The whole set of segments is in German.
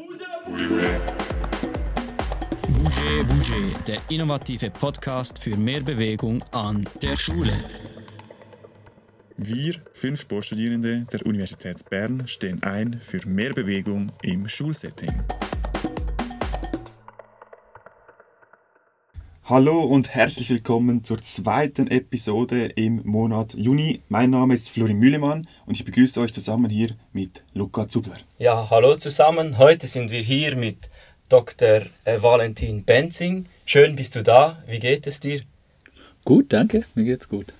Bouger Bouger, der innovative Podcast für mehr Bewegung an der Schule. Wir, fünf Sportstudierende der Universität Bern, stehen ein für mehr Bewegung im Schulsetting. Hallo und herzlich willkommen zur zweiten Episode im Monat Juni. Mein Name ist Florin Mühlemann und ich begrüße euch zusammen hier mit Luca Zubler. Ja, hallo zusammen. Heute sind wir hier mit Dr. äh, Valentin Benzing. Schön bist du da. Wie geht es dir? Gut, danke. Mir geht's gut.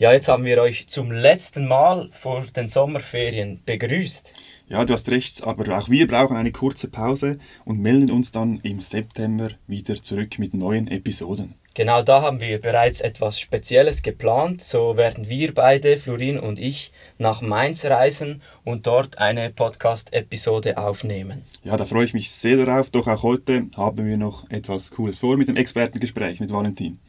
Ja, jetzt haben wir euch zum letzten Mal vor den Sommerferien begrüßt. Ja, du hast recht, aber auch wir brauchen eine kurze Pause und melden uns dann im September wieder zurück mit neuen Episoden. Genau da haben wir bereits etwas Spezielles geplant. So werden wir beide, Florin und ich, nach Mainz reisen und dort eine Podcast-Episode aufnehmen. Ja, da freue ich mich sehr darauf. Doch auch heute haben wir noch etwas Cooles vor mit dem Expertengespräch mit Valentin.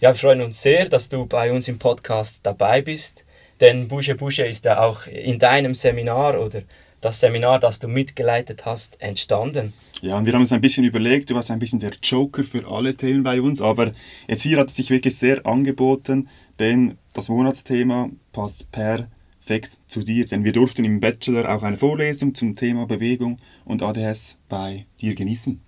Ja, wir freuen uns sehr, dass du bei uns im Podcast dabei bist. Denn Busche Busche ist ja auch in deinem Seminar oder das Seminar, das du mitgeleitet hast, entstanden. Ja, und wir haben uns ein bisschen überlegt, du warst ein bisschen der Joker für alle Themen bei uns, aber jetzt hier hat es sich wirklich sehr angeboten, denn das Monatsthema passt perfekt zu dir, denn wir durften im Bachelor auch eine Vorlesung zum Thema Bewegung und ADS bei dir genießen.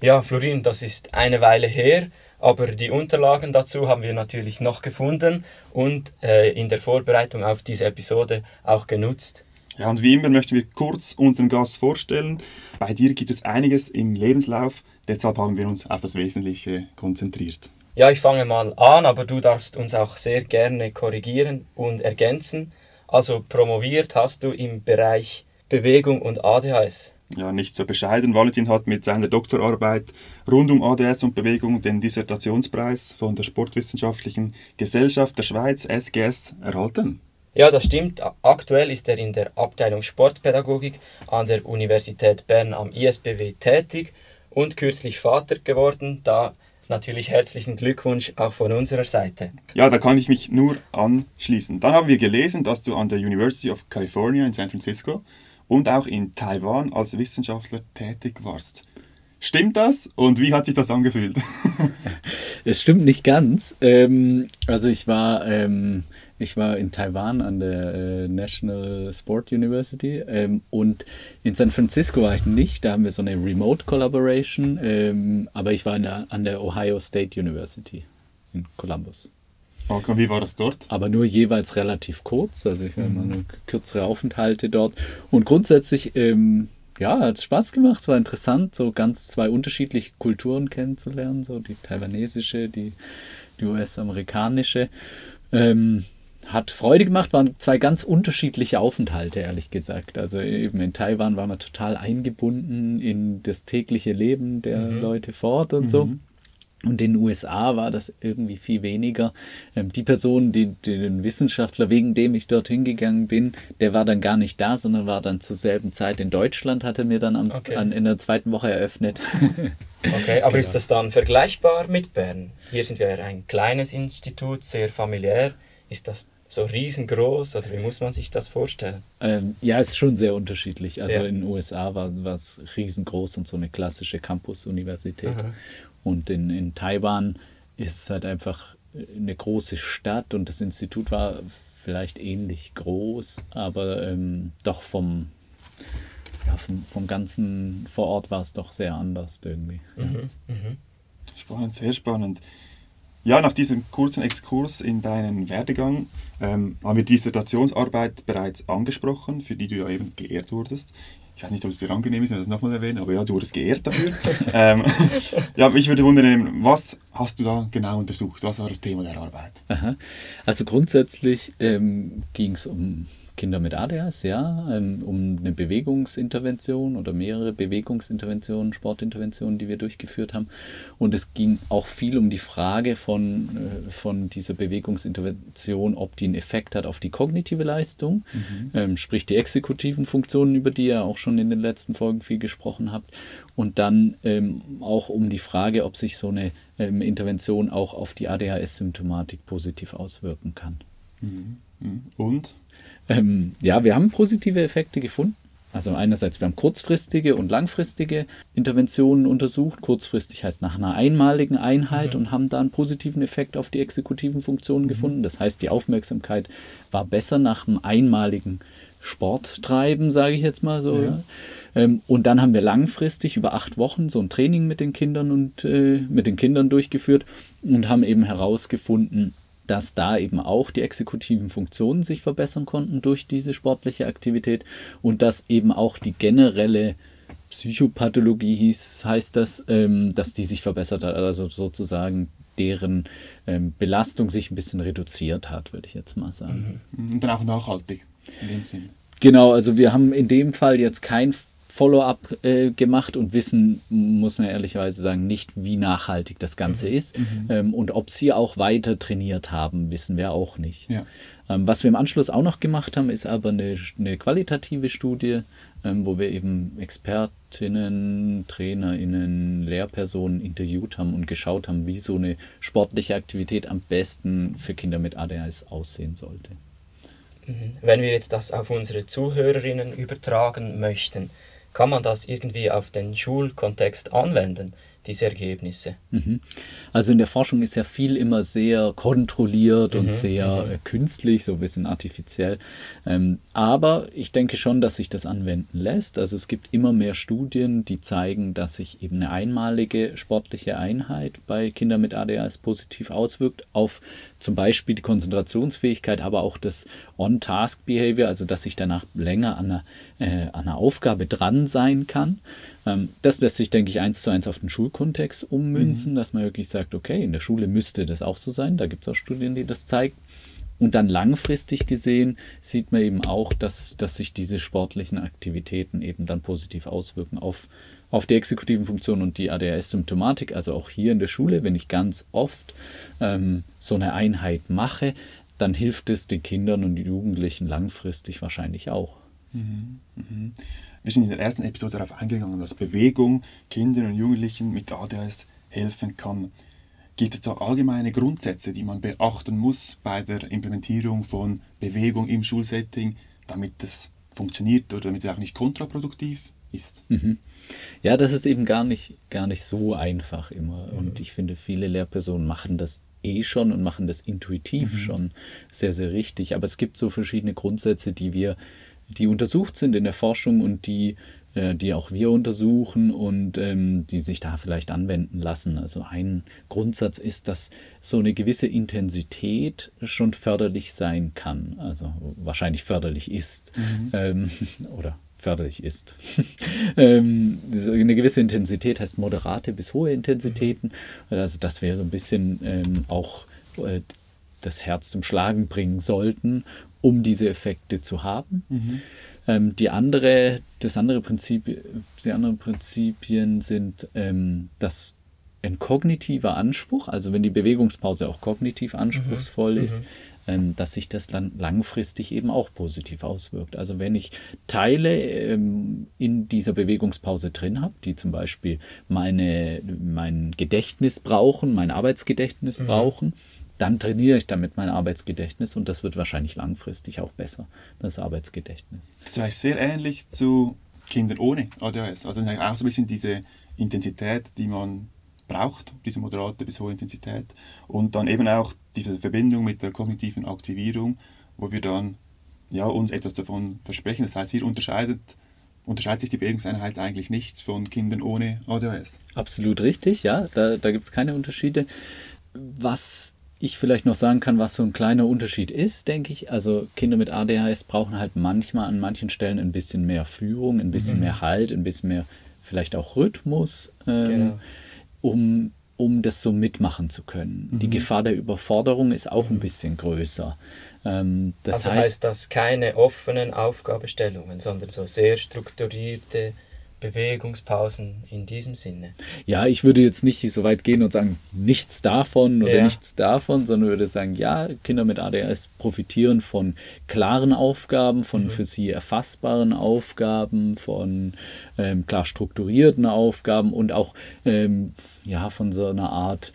Ja, Florin, das ist eine Weile her, aber die Unterlagen dazu haben wir natürlich noch gefunden und äh, in der Vorbereitung auf diese Episode auch genutzt. Ja, und wie immer möchten wir kurz unseren Gast vorstellen. Bei dir gibt es einiges im Lebenslauf, deshalb haben wir uns auf das Wesentliche konzentriert. Ja, ich fange mal an, aber du darfst uns auch sehr gerne korrigieren und ergänzen. Also promoviert hast du im Bereich Bewegung und ADHS. Ja, nicht so bescheiden. Valentin hat mit seiner Doktorarbeit rund um ADS und Bewegung den Dissertationspreis von der Sportwissenschaftlichen Gesellschaft der Schweiz, SGS, erhalten. Ja, das stimmt. Aktuell ist er in der Abteilung Sportpädagogik an der Universität Bern am ISBW tätig und kürzlich Vater geworden. Da natürlich herzlichen Glückwunsch auch von unserer Seite. Ja, da kann ich mich nur anschließen. Dann haben wir gelesen, dass du an der University of California in San Francisco und auch in Taiwan als Wissenschaftler tätig warst. Stimmt das und wie hat sich das angefühlt? Es stimmt nicht ganz. Ähm, also ich war, ähm, ich war in Taiwan an der äh, National Sport University ähm, und in San Francisco war ich nicht. Da haben wir so eine Remote Collaboration, ähm, aber ich war der, an der Ohio State University in Columbus. Okay, wie war das dort? Aber nur jeweils relativ kurz. Also ich habe mhm. kürzere Aufenthalte dort. Und grundsätzlich, ähm, ja, hat Spaß gemacht, es war interessant, so ganz zwei unterschiedliche Kulturen kennenzulernen, so die taiwanesische, die, die US-amerikanische. Ähm, hat Freude gemacht, waren zwei ganz unterschiedliche Aufenthalte, ehrlich gesagt. Also eben in Taiwan war man total eingebunden in das tägliche Leben der mhm. Leute fort und mhm. so. Und in den USA war das irgendwie viel weniger. Ähm, die Person, die, die, den Wissenschaftler, wegen dem ich dorthin gegangen bin, der war dann gar nicht da, sondern war dann zur selben Zeit in Deutschland, hatte mir dann am, Okay. an, in der zweiten Woche eröffnet. Okay, aber ist Genau. das dann vergleichbar mit Bern? Hier sind wir ein kleines Institut, sehr familiär. Ist das so riesengroß oder wie muss man sich das vorstellen? ähm, ja, ist schon sehr unterschiedlich. Also Ja. in den USA war es riesengroß und so eine klassische Campus-Universität. Und in, in Taiwan ist es halt einfach eine große Stadt und das Institut war vielleicht ähnlich groß, aber ähm, doch vom, ja, vom, vom ganzen vor Ort war es doch sehr anders irgendwie. Mhm. Mhm. Spannend, sehr spannend. Ja, nach diesem kurzen Exkurs in deinen Werdegang ähm, haben wir die Dissertationsarbeit bereits angesprochen, für die du ja eben geehrt wurdest. Ich weiß nicht, ob es dir angenehm ist, wenn ich das nochmal erwähne, aber ja, du wurdest geehrt dafür. ähm, ja, mich würde wundern, was hast du da genau untersucht? Was war das Thema der Arbeit? Aha. Also grundsätzlich ähm, ging es um Kinder mit ADHS, ja, ähm, um eine Bewegungsintervention oder mehrere Bewegungsinterventionen, Sportinterventionen, die wir durchgeführt haben. Und es ging auch viel um die Frage von, äh, von dieser Bewegungsintervention, ob die einen Effekt hat auf die kognitive Leistung, ähm, sprich die exekutiven Funktionen, über die ihr auch schon in den letzten Folgen viel gesprochen habt. Und dann ähm, auch um die Frage, ob sich so eine Intervention auch auf die ADHS-Symptomatik positiv auswirken kann. Mhm. Und? Ähm, ja, wir haben positive Effekte gefunden. also einerseits, wir haben kurzfristige und langfristige Interventionen untersucht. Kurzfristig heißt nach einer einmaligen Einheit mhm. und haben da einen positiven Effekt auf die exekutiven Funktionen mhm. gefunden. Das heißt, die Aufmerksamkeit war besser nach einem einmaligen Sporttreiben, sage ich jetzt mal so. Ja. Ähm, und dann haben wir langfristig über acht Wochen so ein Training mit den Kindern und äh, mit den Kindern durchgeführt und haben eben herausgefunden, dass da eben auch die exekutiven Funktionen sich verbessern konnten durch diese sportliche Aktivität und dass eben auch die generelle Psychopathologie hieß, heißt das, ähm, dass die sich verbessert hat, also sozusagen deren ähm, Belastung sich ein bisschen reduziert hat, würde ich jetzt mal sagen. Mhm. Und dann auch nachhaltig in dem Sinn. Genau, also wir haben in dem Fall jetzt kein Follow-up äh, gemacht und wissen, muss man ehrlicherweise sagen, nicht, wie nachhaltig das Ganze mhm. ist. Mhm. Ähm, und ob sie auch weiter trainiert haben, wissen wir auch nicht. Ja. Ähm, was wir im Anschluss auch noch gemacht haben, ist aber eine, eine qualitative Studie, ähm, wo wir eben Expertinnen, Trainerinnen, Lehrpersonen interviewt haben und geschaut haben, wie so eine sportliche Aktivität am besten für Kinder mit ADHS aussehen sollte. Mhm. Wenn wir jetzt das auf unsere Zuhörerinnen übertragen möchten, kann man das irgendwie auf den Schulkontext anwenden? diese Ergebnisse. Mhm. Also in der Forschung ist ja viel immer sehr kontrolliert mhm. und sehr mhm. Äh, künstlich, so ein bisschen artifiziell. Ähm, aber ich denke schon, dass sich das anwenden lässt. Also es gibt immer mehr Studien, die zeigen, dass sich eben eine einmalige sportliche Einheit bei Kindern mit ADHS positiv auswirkt auf zum Beispiel die Konzentrationsfähigkeit, aber auch das On-Task-Behavior, also dass ich danach länger an einer, äh, an einer Aufgabe dran sein kann. Ähm, das lässt sich, denke ich, eins zu eins auf den Schulkontext ummünzen, mhm. dass man wirklich sagt, okay, in der Schule müsste das auch so sein. Da gibt es auch Studien, die das zeigen. Und dann langfristig gesehen sieht man eben auch, dass, dass sich diese sportlichen Aktivitäten eben dann positiv auswirken auf, auf die exekutiven Funktionen und die ADHS-Symptomatik. Also auch hier in der Schule, wenn ich ganz oft ähm, so eine Einheit mache, dann hilft es den Kindern und den Jugendlichen langfristig wahrscheinlich auch. Mhm. Mhm. Wir sind in der ersten Episode darauf eingegangen, dass Bewegung Kindern und Jugendlichen mit ADHS helfen kann. Gibt es da allgemeine Grundsätze, die man beachten muss bei der Implementierung von Bewegung im Schulsetting, damit es funktioniert oder damit es auch nicht kontraproduktiv ist? Mhm. Ja, das ist eben gar nicht, gar nicht so einfach immer. Mhm. Und ich finde, viele Lehrpersonen machen das eh schon und machen das intuitiv mhm. schon sehr, sehr richtig. Aber es gibt so verschiedene Grundsätze, die wir die untersucht sind in der Forschung und die, äh, die auch wir untersuchen und ähm, die sich da vielleicht anwenden lassen. Also ein Grundsatz ist, dass so eine gewisse Intensität schon förderlich sein kann, also wahrscheinlich förderlich ist mhm. ähm, oder förderlich ist. ähm, eine gewisse Intensität heißt moderate bis hohe Intensitäten. Mhm. Also das wäre so ein bisschen ähm, auch äh, das Herz zum Schlagen bringen sollten um diese Effekte zu haben. Mhm. Ähm, die andere, das andere Prinzip, die anderen Prinzipien sind, ähm, dass ein kognitiver Anspruch, also wenn die Bewegungspause auch kognitiv mhm. anspruchsvoll mhm. ist, ähm, dass sich das dann langfristig eben auch positiv auswirkt. Also wenn ich Teile ähm, in dieser Bewegungspause drin habe, die zum Beispiel meine, mein Gedächtnis brauchen, mein Arbeitsgedächtnis mhm. brauchen, dann trainiere ich damit mein Arbeitsgedächtnis und das wird wahrscheinlich langfristig auch besser, das Arbeitsgedächtnis. Das heißt sehr ähnlich zu Kindern ohne ADHS. Also auch so ein bisschen diese Intensität, die man braucht, diese moderate bis hohe Intensität. Und dann eben auch diese Verbindung mit der kognitiven Aktivierung, wo wir dann ja, uns etwas davon versprechen. Das heißt, hier unterscheidet, unterscheidet sich die Bewegungseinheit eigentlich nichts von Kindern ohne ADHS. Absolut richtig, ja, da, da gibt es keine Unterschiede. Was ich vielleicht noch sagen kann, was so ein kleiner Unterschied ist, denke ich. Also Kinder mit ADHS brauchen halt manchmal an manchen Stellen ein bisschen mehr Führung, ein bisschen mhm. mehr Halt, ein bisschen mehr vielleicht auch Rhythmus, ähm, genau. um, um das so mitmachen zu können. Mhm. Die Gefahr der Überforderung ist auch ein bisschen größer. Ähm, das also heißt, heißt das keine offenen Aufgabestellungen, sondern so sehr strukturierte Bewegungspausen in diesem Sinne. Ja, ich würde jetzt nicht so weit gehen und sagen, nichts davon oder ja. nichts davon, sondern würde sagen, ja, Kinder mit ADHS profitieren von klaren Aufgaben, von mhm. für sie erfassbaren Aufgaben, von ähm, klar strukturierten Aufgaben und auch ähm, ja, von so einer Art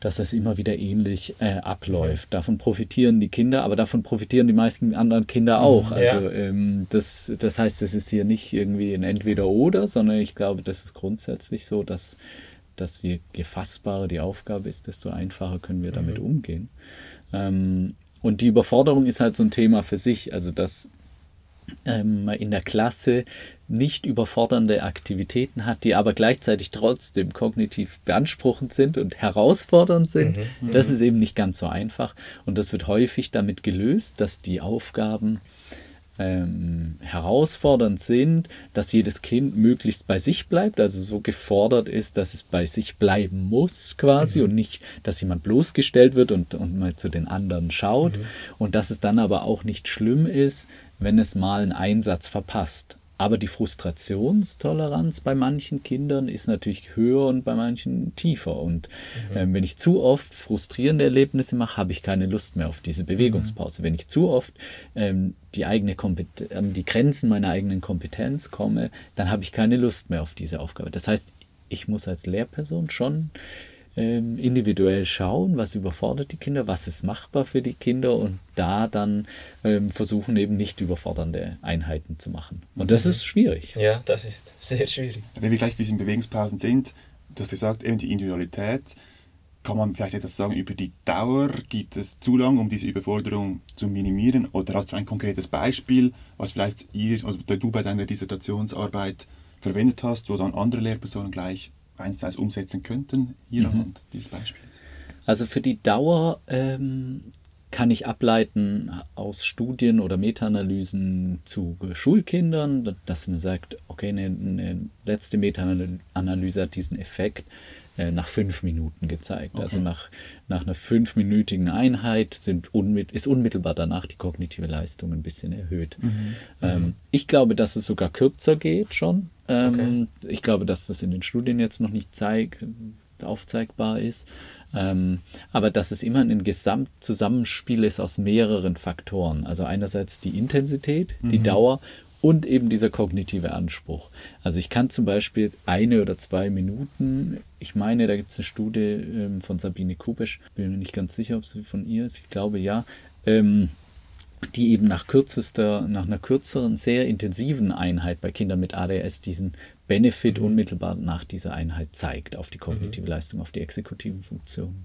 dass es immer wieder ähnlich äh, abläuft. Davon profitieren die Kinder, aber davon profitieren die meisten anderen Kinder auch. Ja. Also ähm, das, das heißt, es ist hier nicht irgendwie ein Entweder-Oder, sondern ich glaube, das ist grundsätzlich so, dass, dass je gefassbarer die Aufgabe ist, desto einfacher können wir damit umgehen. Ähm, und die Überforderung ist halt so ein Thema für sich, also dass ähm, in der Klasse nicht überfordernde Aktivitäten hat, die aber gleichzeitig trotzdem kognitiv beanspruchend sind und herausfordernd sind. Das ist eben nicht ganz so einfach. Und das wird häufig damit gelöst, dass die Aufgaben ähm, herausfordernd sind, dass jedes Kind möglichst bei sich bleibt, also so gefordert ist, dass es bei sich bleiben muss quasi und nicht, dass jemand bloßgestellt wird und, und mal zu den anderen schaut. Und dass es dann aber auch nicht schlimm ist, wenn es mal einen Einsatz verpasst. Aber die Frustrationstoleranz bei manchen Kindern ist natürlich höher und bei manchen tiefer. Und ähm, wenn ich zu oft frustrierende Erlebnisse mache, habe ich keine Lust mehr auf diese Bewegungspause. Wenn ich zu oft ähm, die eigene Kompet an die Grenzen meiner eigenen Kompetenz komme, dann habe ich keine Lust mehr auf diese Aufgabe. Das heißt, ich muss als Lehrperson schon ähm, individuell schauen, was überfordert die Kinder, was ist machbar für die Kinder und da dann ähm, versuchen eben nicht überfordernde Einheiten zu machen. Und das ist schwierig. Ja, das ist sehr schwierig. Wenn wir gleich bisschen in Bewegungspausen sind, du hast gesagt, eben die Individualität. Kann man vielleicht etwas sagen über die Dauer? Gibt es zu lang, um diese Überforderung zu minimieren? Oder hast du ein konkretes Beispiel, was vielleicht ihr, also du bei deiner Dissertationsarbeit verwendet hast, wo dann andere Lehrpersonen gleich eins zu eins umsetzen könnten, hier anhand dieses Beispiels? Also für die Dauer ähm, kann ich ableiten aus Studien oder Meta-Analysen zu Schulkindern, dass man sagt, okay, eine, eine letzte Meta-Analyse hat diesen Effekt äh, nach fünf Minuten gezeigt. Also nach, nach einer fünfminütigen Einheit sind unmit ist unmittelbar danach die kognitive Leistung ein bisschen erhöht. Ähm, ich glaube, dass es sogar kürzer geht schon. Ähm, Ich glaube, dass das in den Studien jetzt noch nicht zeig, aufzeigbar ist. Ähm, aber dass es immer ein Gesamtzusammenspiel ist aus mehreren Faktoren. Also einerseits die Intensität, die Dauer und eben dieser kognitive Anspruch. Also ich kann zum Beispiel eine oder zwei Minuten, ich meine, da gibt es eine Studie ähm, von Sabine Kubisch, bin mir nicht ganz sicher, ob sie von ihr ist, ich glaube ja, ähm, die eben nach kürzester, nach einer kürzeren, sehr intensiven Einheit bei Kindern mit ADS diesen Benefit unmittelbar nach dieser Einheit zeigt auf die kognitive Leistung, auf die exekutiven Funktionen.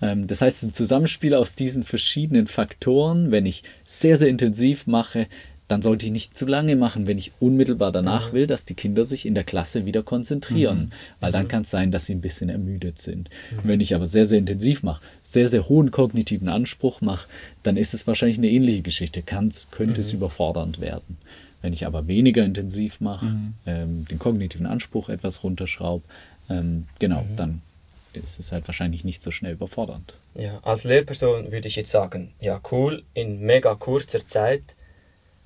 Ähm, das heißt, ein Zusammenspiel aus diesen verschiedenen Faktoren, wenn ich sehr, sehr intensiv mache, dann sollte ich nicht zu lange machen, wenn ich unmittelbar danach will, dass die Kinder sich in der Klasse wieder konzentrieren. Weil dann kann es sein, dass sie ein bisschen ermüdet sind. Wenn ich aber sehr, sehr intensiv mache, sehr, sehr hohen kognitiven Anspruch mache, dann ist es wahrscheinlich eine ähnliche Geschichte. Kann's, könnte es überfordernd werden. Wenn ich aber weniger intensiv mache, ähm, den kognitiven Anspruch etwas runterschraube, ähm, genau, dann ist es halt wahrscheinlich nicht so schnell überfordernd. Ja, als Lehrperson würde ich jetzt sagen, ja cool, in mega kurzer Zeit,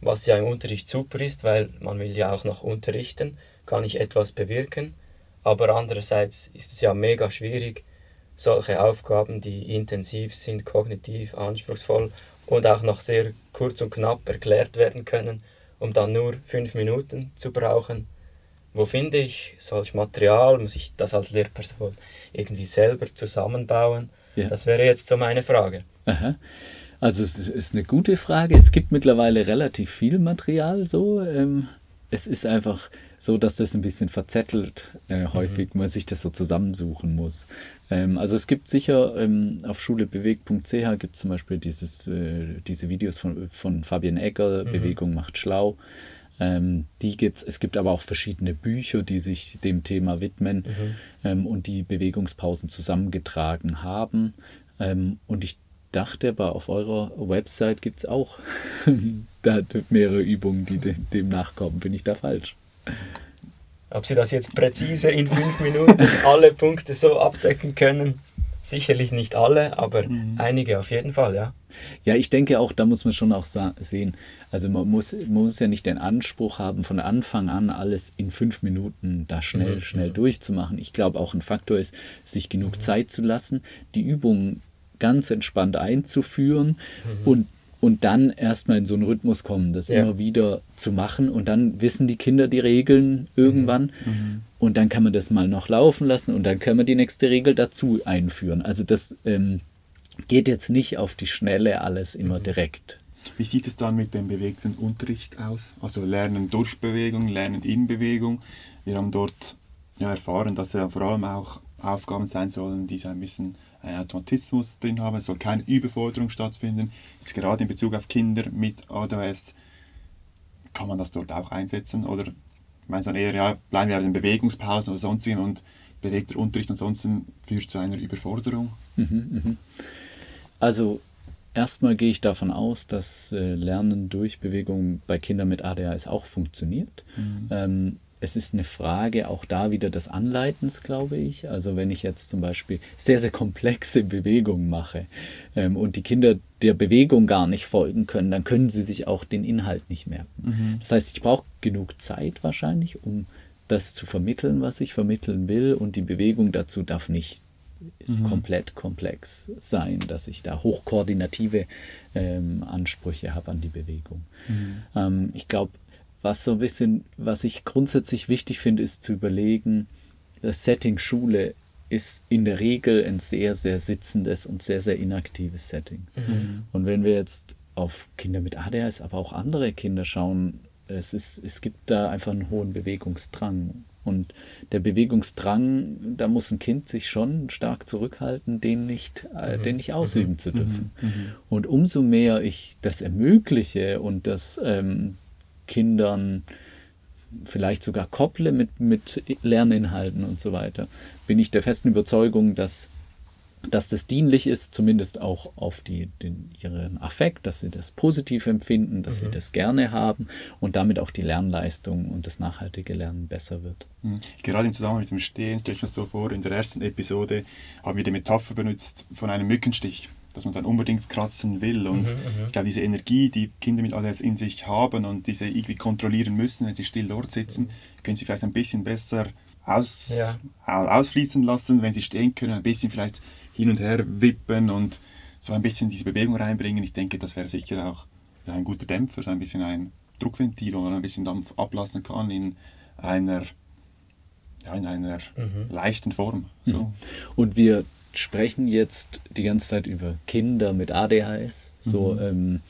was ja im Unterricht super ist, weil man will ja auch noch unterrichten, kann ich etwas bewirken. Aber andererseits ist es ja mega schwierig, solche Aufgaben, die intensiv sind, kognitiv anspruchsvoll und auch noch sehr kurz und knapp erklärt werden können, um dann nur fünf Minuten zu brauchen. Wo finde ich solch Material? Muss ich das als Lehrperson irgendwie selber zusammenbauen? Ja. Das wäre jetzt so meine Frage. Aha. Also es ist eine gute Frage. Es gibt mittlerweile relativ viel Material so. Ähm, es ist einfach so, dass das ein bisschen verzettelt äh, häufig, man sich das so zusammensuchen muss. Ähm, also es gibt sicher ähm, auf schulebewegt.ch gibt es zum Beispiel dieses, äh, diese Videos von, von Fabian Egger, Bewegung macht schlau. Ähm, die gibt's. Es gibt aber auch verschiedene Bücher, die sich dem Thema widmen ähm, und die Bewegungspausen zusammengetragen haben. Ähm, und ich dachte aber, auf eurer Website gibt es auch da mehrere Übungen, die de dem nachkommen. Bin ich da falsch? Ob Sie das jetzt präzise in fünf Minuten alle Punkte so abdecken können, sicherlich nicht alle, aber einige auf jeden Fall, ja. Ja, ich denke auch, da muss man schon auch sehen. Also man muss, man muss ja nicht den Anspruch haben, von Anfang an alles in fünf Minuten da schnell, schnell durchzumachen. Ich glaube auch ein Faktor ist, sich genug Zeit zu lassen, die Übungen ganz entspannt einzuführen und und dann erstmal in so einen Rhythmus kommen, das Ja. immer wieder zu machen und dann wissen die Kinder die Regeln irgendwann und dann kann man das mal noch laufen lassen und dann kann man die nächste Regel dazu einführen. Also das ähm, geht jetzt nicht auf die Schnelle alles immer direkt. Wie sieht es dann mit dem bewegten Unterricht aus? Also Lernen durch Bewegung, Lernen in Bewegung. Wir haben dort ja, erfahren, dass ja vor allem auch Aufgaben sein sollen, die so ein bisschen einen Automatismus drin haben. Es soll keine Überforderung stattfinden. Jetzt gerade in Bezug auf Kinder mit ADHS, kann man das dort auch einsetzen? Oder meinst du dann eher, ja, bleiben wir bei den Bewegungspausen oder sonstigen und bewegter Unterricht ansonsten führt zu einer Überforderung? Also erstmal gehe ich davon aus, dass äh, Lernen durch Bewegung bei Kindern mit ADHS auch funktioniert. Ähm, es ist eine Frage auch da wieder des Anleitens, glaube ich. Also wenn ich jetzt zum Beispiel sehr, sehr komplexe Bewegungen mache ähm, und die Kinder der Bewegung gar nicht folgen können, dann können sie sich auch den Inhalt nicht merken. Das heißt, ich brauche genug Zeit wahrscheinlich, um das zu vermitteln, was ich vermitteln will und die Bewegung dazu darf nicht ist komplett komplex sein, dass ich da hochkoordinative ähm, Ansprüche habe an die Bewegung. Ähm, ich glaube, was so ein bisschen, was ich grundsätzlich wichtig finde, ist zu überlegen, das Setting Schule ist in der Regel ein sehr, sehr sitzendes und sehr, sehr inaktives Setting. Und wenn wir jetzt auf Kinder mit ADHS, aber auch andere Kinder schauen, es, ist, es gibt da einfach einen hohen Bewegungsdrang. Und der Bewegungsdrang, da muss ein Kind sich schon stark zurückhalten, den nicht, äh, den nicht ausüben zu dürfen. Und umso mehr ich das ermögliche und das ähm, Kindern vielleicht sogar kopple mit, mit Lerninhalten und so weiter, bin ich der festen Überzeugung, dass, dass das dienlich ist, zumindest auch auf die, den, ihren Affekt, dass sie das positiv empfinden, dass sie das gerne haben und damit auch die Lernleistung und das nachhaltige Lernen besser wird. Mhm. Gerade im Zusammenhang mit dem Stehen stelle ich mir so vor, in der ersten Episode haben wir die Metapher benutzt von einem Mückenstich, dass man dann unbedingt kratzen will. Und ich glaube, diese Energie, die Kinder mit ADS in sich haben und diese irgendwie kontrollieren müssen, wenn sie still dort sitzen, können sie vielleicht ein bisschen besser aus, Ja. au- ausfließen lassen, wenn sie stehen können, ein bisschen vielleicht hin und her wippen und so ein bisschen diese Bewegung reinbringen. Ich denke, das wäre sicher auch ein guter Dämpfer, so ein bisschen ein Druckventil, wo man ein bisschen Dampf ablassen kann in einer ja, in einer leichten Form. So. Und wir sprechen jetzt die ganze Zeit über Kinder mit ADHS, so ähm,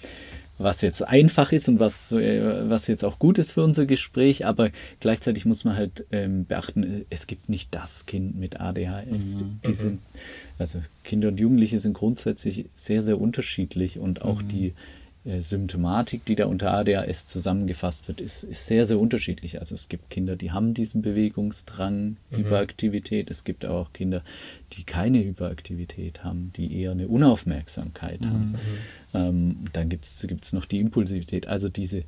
was jetzt einfach ist und was, äh, was jetzt auch gut ist für unser Gespräch, aber gleichzeitig muss man halt ähm, beachten, es gibt nicht das Kind mit ADHS. Die sind, also Kinder und Jugendliche sind grundsätzlich sehr, sehr unterschiedlich und auch die äh, Symptomatik, die da unter ADHS zusammengefasst wird, ist, ist sehr, sehr unterschiedlich. Also es gibt Kinder, die haben diesen Bewegungsdrang, Hyperaktivität. Es gibt auch Kinder, die keine Hyperaktivität haben, die eher eine Unaufmerksamkeit haben. Ähm, dann gibt es noch die Impulsivität. Also diese,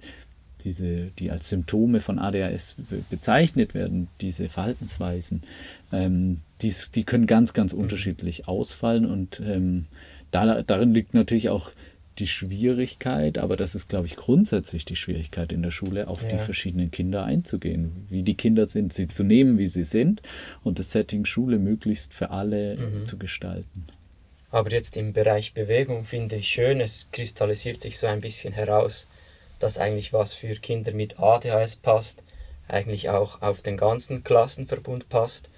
diese, die als Symptome von ADHS be bezeichnet werden, diese Verhaltensweisen, ähm, dies, die können ganz, ganz unterschiedlich ausfallen und ähm, da, darin liegt natürlich auch die Schwierigkeit, aber das ist, glaube ich, grundsätzlich die Schwierigkeit in der Schule, auf die Ja. verschiedenen Kinder einzugehen, wie die Kinder sind, sie zu nehmen, wie sie sind und das Setting Schule möglichst für alle zu gestalten. Aber jetzt im Bereich Bewegung finde ich schön, es kristallisiert sich so ein bisschen heraus, dass eigentlich was für Kinder mit ADHS passt, eigentlich auch auf den ganzen Klassenverbund passt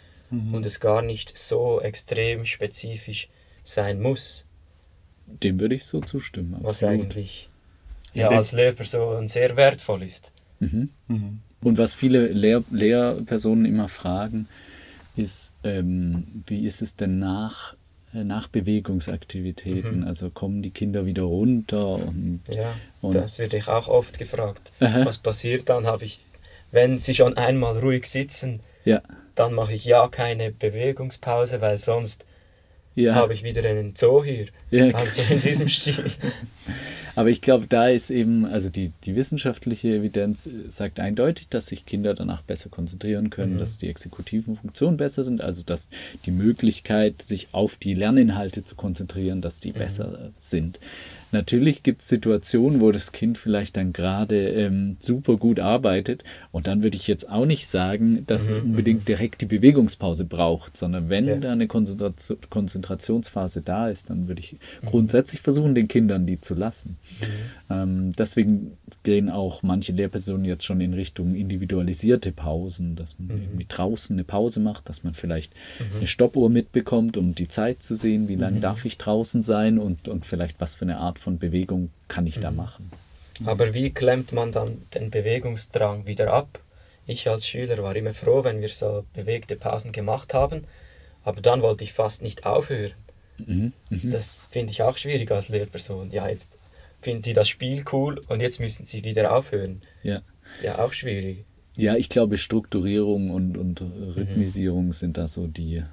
und es gar nicht so extrem spezifisch sein muss, Dem würde ich so zustimmen. was absolut. eigentlich Ja, als Lehrperson sehr wertvoll ist. Mhm. Mhm. Und was viele Lehr Lehrpersonen immer fragen, ist, ähm, wie ist es denn nach, äh, nach Bewegungsaktivitäten? Mhm. Also kommen die Kinder wieder runter und Ja, Und- das werde ich auch oft gefragt. Aha. Was passiert dann? Habe ich, wenn sie schon einmal ruhig sitzen, ja, dann mache ich ja keine Bewegungspause, weil sonst ja. habe ich wieder einen Zoo hier. Ja, Also in diesem Stil. Aber ich glaube, da ist eben, also die, die wissenschaftliche Evidenz äh, sagt eindeutig, dass sich Kinder danach besser konzentrieren können, Mhm. dass die exekutiven Funktionen besser sind, also dass die Möglichkeit, sich auf die Lerninhalte zu konzentrieren, dass die besser äh, sind. Natürlich gibt es Situationen, wo das Kind vielleicht dann gerade ähm, super gut arbeitet. Und dann würde ich jetzt auch nicht sagen, dass es unbedingt direkt die Bewegungspause braucht, sondern wenn Ja. da eine Konzentration, Konzentrationsphase da ist, dann würde ich grundsätzlich versuchen, den Kindern die zu lassen. Ähm, deswegen gehen auch manche Lehrpersonen jetzt schon in Richtung individualisierte Pausen, dass man irgendwie draußen eine Pause macht, dass man vielleicht eine Stoppuhr mitbekommt, um die Zeit zu sehen, wie lange darf ich draußen sein und, und vielleicht was für eine Art von Bewegung kann ich da machen. Aber wie klemmt man dann den Bewegungsdrang wieder ab? Ich als Schüler war immer froh, wenn wir so bewegte Pausen gemacht haben, aber dann wollte ich fast nicht aufhören. Mhm. Das finde ich auch schwierig als Lehrperson. Ja, jetzt finden sie das Spiel cool und jetzt müssen sie wieder aufhören. Ja. Ist ja auch schwierig. Ja, ich glaube, Strukturierung und, und Rhythmisierung sind da so die,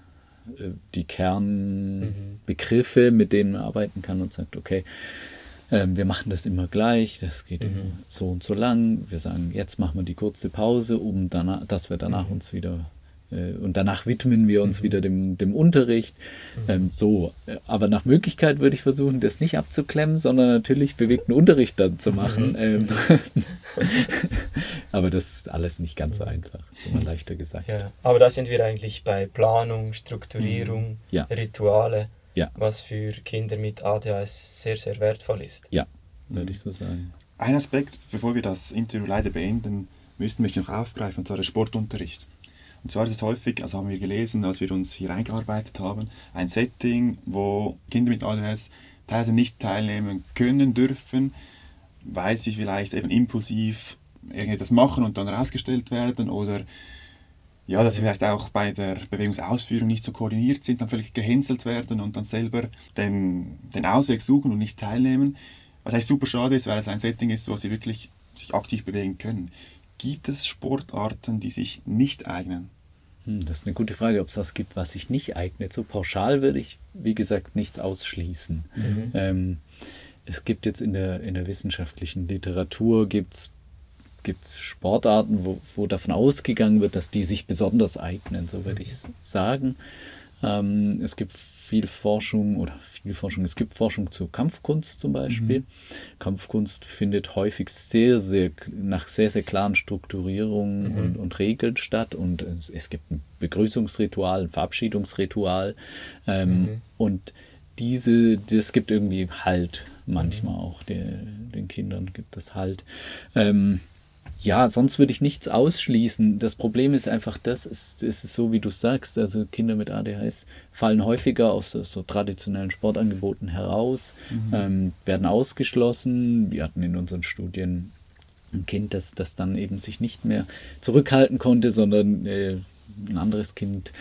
die Kernbegriffe, mit denen man arbeiten kann und sagt, okay, ähm, wir machen das immer gleich, das geht immer so und so lang. Wir sagen, jetzt machen wir die kurze Pause, um danach, dass wir danach uns wieder äh, und danach widmen wir uns wieder dem, dem Unterricht. Ähm, so, Äh, aber nach Möglichkeit würde ich versuchen, das nicht abzuklemmen, sondern natürlich bewegten Unterricht dann zu machen. Ähm, aber das ist alles nicht ganz so einfach, ist immer leichter gesagt. Ja. Aber da sind wir eigentlich bei Planung, Strukturierung, Ja. Rituale, Ja. was für Kinder mit ADHS sehr, sehr wertvoll ist. Ja, würde ich so sagen. Ein Aspekt, bevor wir das Interview leider beenden möchte ich noch aufgreifen, und zwar der Sportunterricht. Und zwar ist es häufig, also haben wir gelesen, als wir uns hier eingearbeitet haben, ein Setting, wo Kinder mit ADHS teilweise nicht teilnehmen können, dürfen, weil sie vielleicht eben impulsiv irgendetwas machen und dann rausgestellt werden oder ja, dass sie vielleicht auch bei der Bewegungsausführung nicht so koordiniert sind, dann völlig gehänselt werden und dann selber den, den Ausweg suchen und nicht teilnehmen. Was eigentlich super schade ist, weil es ein Setting ist, wo sie wirklich sich aktiv bewegen können. Gibt es Sportarten, die sich nicht eignen? Hm, Das ist eine gute Frage, ob es das gibt, was sich nicht eignet. So pauschal würde ich, wie gesagt, nichts ausschließen. Ähm, es gibt jetzt in der, in der wissenschaftlichen Literatur gibt's, gibt's Sportarten, wo, wo davon ausgegangen wird, dass die sich besonders eignen, so würde ich s- sagen. Ähm, es gibt viel Forschung oder viel Forschung, es gibt Forschung zur Kampfkunst zum Beispiel. Kampfkunst findet häufig sehr, sehr nach sehr, sehr klaren Strukturierungen und, und Regeln statt. Und es, es gibt ein Begrüßungsritual, ein Verabschiedungsritual. Ähm, und diese, das gibt irgendwie Halt manchmal auch, der, den Kindern gibt es Halt. Ähm, ja, sonst würde ich nichts ausschließen. Das Problem ist einfach das, es, es ist so, wie du sagst, also Kinder mit ADHS fallen häufiger aus so, so traditionellen Sportangeboten heraus, ähm, werden ausgeschlossen. Wir hatten in unseren Studien ein Kind, das, das dann eben sich nicht mehr zurückhalten konnte, sondern äh, ein anderes Kind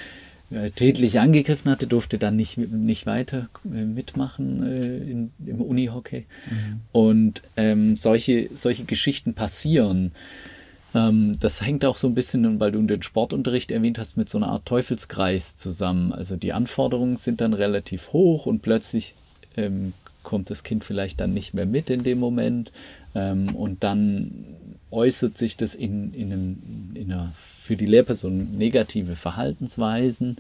äh, tätlich angegriffen hatte, durfte dann nicht, nicht weiter äh, mitmachen äh, in, im Unihockey. Und ähm, solche, solche Geschichten passieren. Ähm, das hängt auch so ein bisschen, weil du den Sportunterricht erwähnt hast, mit so einer Art Teufelskreis zusammen. Also die Anforderungen sind dann relativ hoch und plötzlich ähm, kommt das Kind vielleicht dann nicht mehr mit in dem Moment. Ähm, und dann äußert sich das in, in, einem, in einer für die Lehrperson negative Verhaltensweisen.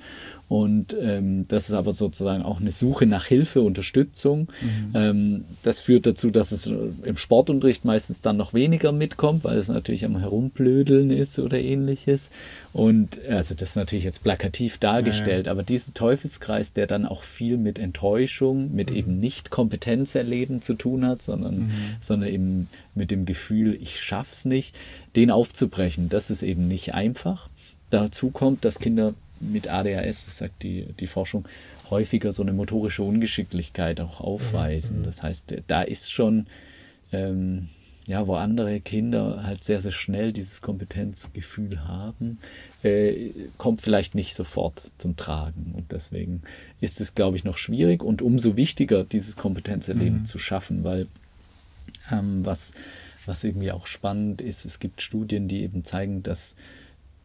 Und ähm, das ist aber sozusagen auch eine Suche nach Hilfe, Unterstützung. Ähm, das führt dazu, dass es im Sportunterricht meistens dann noch weniger mitkommt, weil es natürlich am Herumblödeln ist oder ähnliches. Und also das ist natürlich jetzt plakativ dargestellt, aber diesen Teufelskreis, der dann auch viel mit Enttäuschung, mit eben nicht Kompetenz erleben zu tun hat, sondern, sondern eben mit dem Gefühl, ich schaff's nicht, den aufzubrechen, das ist eben nicht einfach. Dazu kommt, dass Kinder mit ADHS, das sagt die, die Forschung, häufiger so eine motorische Ungeschicklichkeit auch aufweisen. Das heißt, da ist schon, ähm, ja, wo andere Kinder halt sehr, sehr schnell dieses Kompetenzgefühl haben, äh, kommt vielleicht nicht sofort zum Tragen. Und deswegen ist es, glaube ich, noch schwierig und umso wichtiger, dieses Kompetenzerleben zu schaffen, weil ähm, was, was irgendwie auch spannend ist, es gibt Studien, die eben zeigen, dass,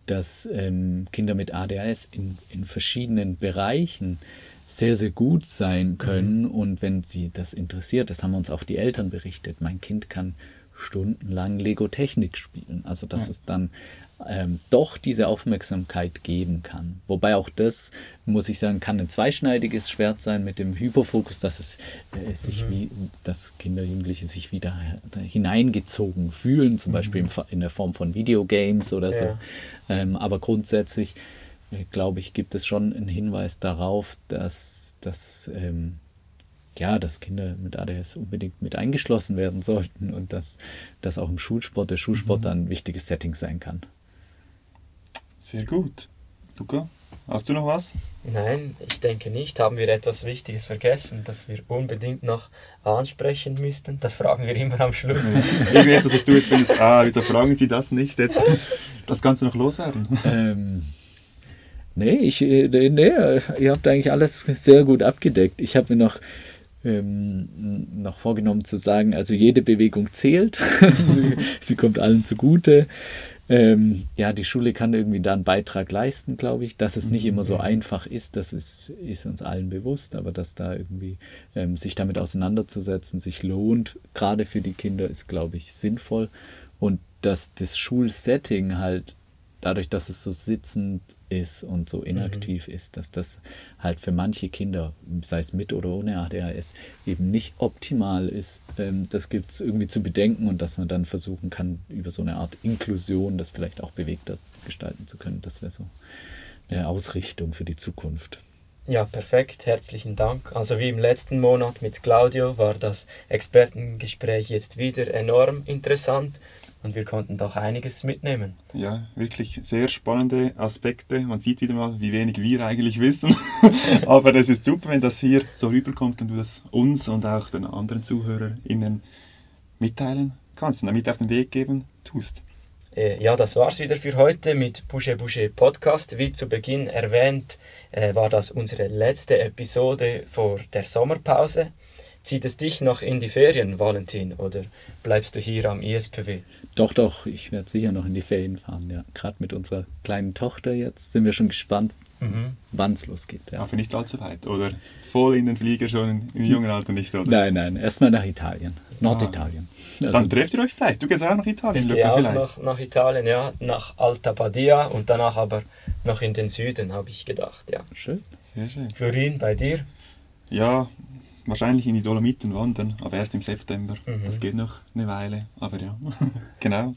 dass ähm, Kinder mit ADHS in, in verschiedenen Bereichen sehr, sehr gut sein können. Und wenn sie das interessiert, das haben uns auch die Eltern berichtet, mein Kind kann stundenlang Lego Technik spielen. Also das ist dann ähm, doch diese Aufmerksamkeit geben kann. Wobei auch das, muss ich sagen, kann ein zweischneidiges Schwert sein mit dem Hyperfokus, dass es äh, sich mhm. wie, dass Kinder, Jugendliche sich wieder hineingezogen fühlen, zum mhm. Beispiel in der Form von Videogames oder so. Ja. Ähm, aber grundsätzlich, äh, glaube ich, gibt es schon einen Hinweis darauf, dass, dass ähm, ja, dass Kinder mit ADHS unbedingt mit eingeschlossen werden sollten und dass, dass auch im Schulsport der Schulsport mhm. dann ein wichtiges Setting sein kann. Sehr gut. Luca, hast du noch was? Nein, ich denke nicht. Haben wir etwas Wichtiges vergessen, das wir unbedingt noch ansprechen müssten? Das fragen wir immer am Schluss. Irgendetwas, dass du jetzt findest, ah, wieso fragen Sie das nicht? Jetzt, das Ganze noch loswerden. Ähm, nee, ich, äh, nee, ihr habt eigentlich alles sehr gut abgedeckt. Ich habe mir noch ähm, noch vorgenommen zu sagen, also jede Bewegung zählt, sie, sie, kommt allen zugute. Ähm, ja, die Schule kann irgendwie da einen Beitrag leisten, glaube ich. Dass es nicht immer so mhm. einfach ist, das ist, ist uns allen bewusst, aber dass da irgendwie ähm, sich damit auseinanderzusetzen sich lohnt, gerade für die Kinder, ist, glaube ich, sinnvoll. Und dass das Schulsetting halt dadurch, dass es so sitzend ist und so inaktiv mhm. ist, dass das halt für manche Kinder, sei es mit oder ohne ADHS, eben nicht optimal ist. Ähm, das gibt es irgendwie zu bedenken und dass man dann versuchen kann, über so eine Art Inklusion das vielleicht auch bewegter gestalten zu können. Das wäre so eine Ausrichtung für die Zukunft. Ja, perfekt. Herzlichen Dank. Also wie im letzten Monat mit Claudio war das Expertengespräch jetzt wieder enorm interessant und wir konnten doch einiges mitnehmen. Ja, wirklich sehr spannende Aspekte. Man sieht wieder mal, wie wenig wir eigentlich wissen. Aber es ist super, wenn das hier so rüberkommt und du das uns und auch den anderen ZuhörerInnen mitteilen kannst und damit auf den Weg geben tust. Äh, ja, das war's wieder für heute mit Boucher Boucher Podcast. Wie zu Beginn erwähnt, äh, war das unsere letzte Episode vor der Sommerpause. Zieht es dich noch in die Ferien, Valentin, oder bleibst du hier am ISPW? Doch, doch, ich werde sicher noch in die Ferien fahren, ja. Gerade mit unserer kleinen Tochter jetzt sind wir schon gespannt, mhm. wann es losgeht. Ja. Aber nicht allzu weit, oder? Voll in den Flieger schon im jungen Alter nicht, oder? Nein, nein, erstmal nach Italien, Norditalien. Ah. Also Dann trefft ihr euch vielleicht, du gehst auch nach Italien, ich Luca, auch vielleicht. Nach, nach Italien, ja, nach Alta Badia und danach aber noch in den Süden, habe ich gedacht, ja. Schön. Sehr schön. Florin, bei dir? Ja, wahrscheinlich in die Dolomiten wandern, aber erst im September. Mhm. Das geht noch eine Weile, aber ja, genau.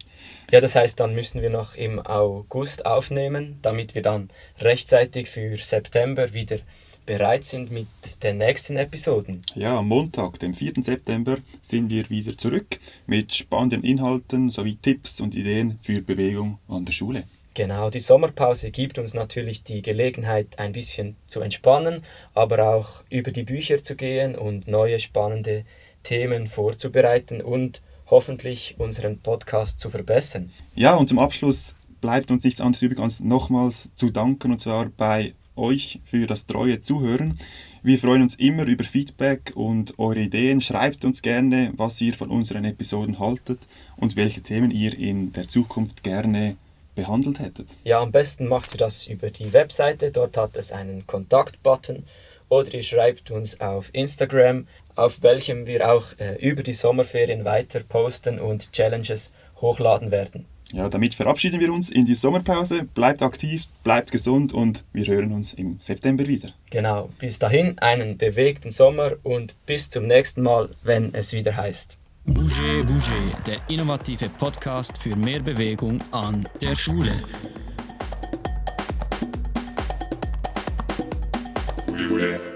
Ja, das heißt, dann müssen wir noch im August aufnehmen, damit wir dann rechtzeitig für September wieder bereit sind mit den nächsten Episoden. Ja, am Montag, dem 4. September, sind wir wieder zurück mit spannenden Inhalten sowie Tipps und Ideen für Bewegung an der Schule. Genau, die Sommerpause gibt uns natürlich die Gelegenheit, ein bisschen zu entspannen, aber auch über die Bücher zu gehen und neue spannende Themen vorzubereiten und hoffentlich unseren Podcast zu verbessern. Ja, und zum Abschluss bleibt uns nichts anderes übrig, als nochmals zu danken, und zwar bei euch für das treue Zuhören. Wir freuen uns immer über Feedback und eure Ideen. Schreibt uns gerne, was ihr von unseren Episoden haltet und welche Themen ihr in der Zukunft gerne behandelt hättet. Ja, am besten macht ihr das über die Webseite, dort hat es einen Kontaktbutton oder ihr schreibt uns auf Instagram, auf welchem wir auch äh, über die Sommerferien weiter posten und Challenges hochladen werden. Ja, damit verabschieden wir uns in die Sommerpause. Bleibt aktiv, bleibt gesund und wir hören uns im September wieder. Genau, bis dahin einen bewegten Sommer und bis zum nächsten Mal, wenn es wieder heißt. Bouger Bouger, der innovative Podcast für mehr Bewegung an der Schule. Bouger.